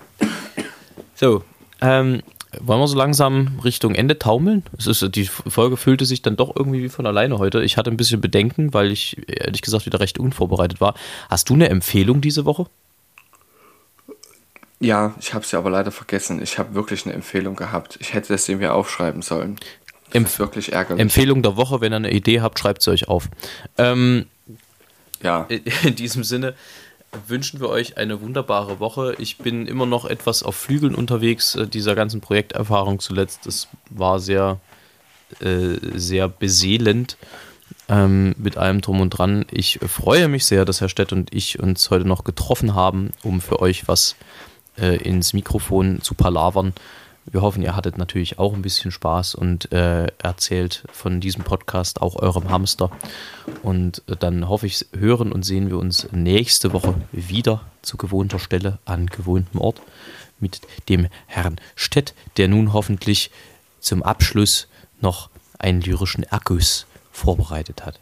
So, ähm, wollen wir so langsam Richtung Ende taumeln? Es ist, die Folge fühlte sich dann doch irgendwie wie von alleine heute. Ich hatte ein bisschen Bedenken, weil ich ehrlich gesagt wieder recht unvorbereitet war. Hast du eine Empfehlung diese Woche? Ja, ich habe sie aber leider vergessen. Ich habe wirklich eine Empfehlung gehabt. Ich hätte das mir aufschreiben sollen. Das Empf- ist wirklich ärgerlich. Empfehlung der Woche, wenn ihr eine Idee habt, schreibt sie euch auf. Ähm, ja, [laughs] In diesem Sinne wünschen wir euch eine wunderbare Woche. Ich bin immer noch etwas auf Flügeln unterwegs, äh, dieser ganzen Projekterfahrung zuletzt. Das war sehr, äh, sehr beseelend ähm, mit allem Drum und Dran. Ich freue mich sehr, dass Herr Stett und ich uns heute noch getroffen haben, um für euch was äh, ins Mikrofon zu palavern. Wir hoffen, ihr hattet natürlich auch ein bisschen Spaß und äh, erzählt von diesem Podcast auch eurem Hamster. Und äh, dann hoffe ich, hören und sehen wir uns nächste Woche wieder zu gewohnter Stelle an gewohntem Ort mit dem Herrn Stett, der nun hoffentlich zum Abschluss noch einen lyrischen Erguss vorbereitet hat.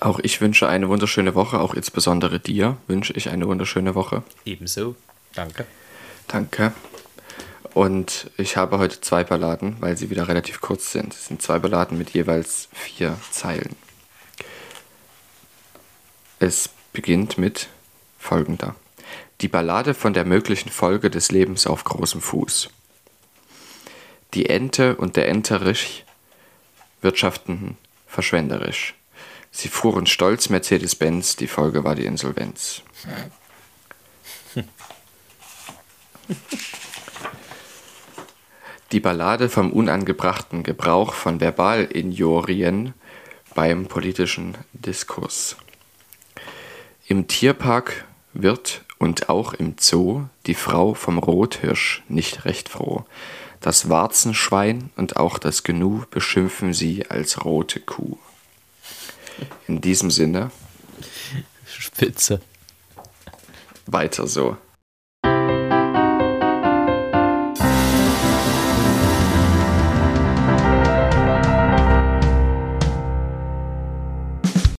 auch ich wünsche eine wunderschöne Woche. Auch insbesondere dir wünsche ich eine wunderschöne Woche. Ebenso. Danke. Danke. Und ich habe heute zwei Balladen, weil sie wieder relativ kurz sind. Es sind zwei Balladen mit jeweils vier Zeilen. Es beginnt mit folgender. Die Ballade von der möglichen Folge des Lebens auf großem Fuß. Die Ente und der Enterich wirtschafteten verschwenderisch. Sie fuhren stolz Mercedes-Benz, die Folge war die Insolvenz. [laughs] Die Ballade vom unangebrachten Gebrauch von Verbalinjurien beim politischen Diskurs. Im Tierpark wird und auch im Zoo die Frau vom Rothirsch nicht recht froh, Das Warzenschwein und auch das Gnu beschimpfen sie als rote Kuh. In diesem Sinne, Spitze. weiter so.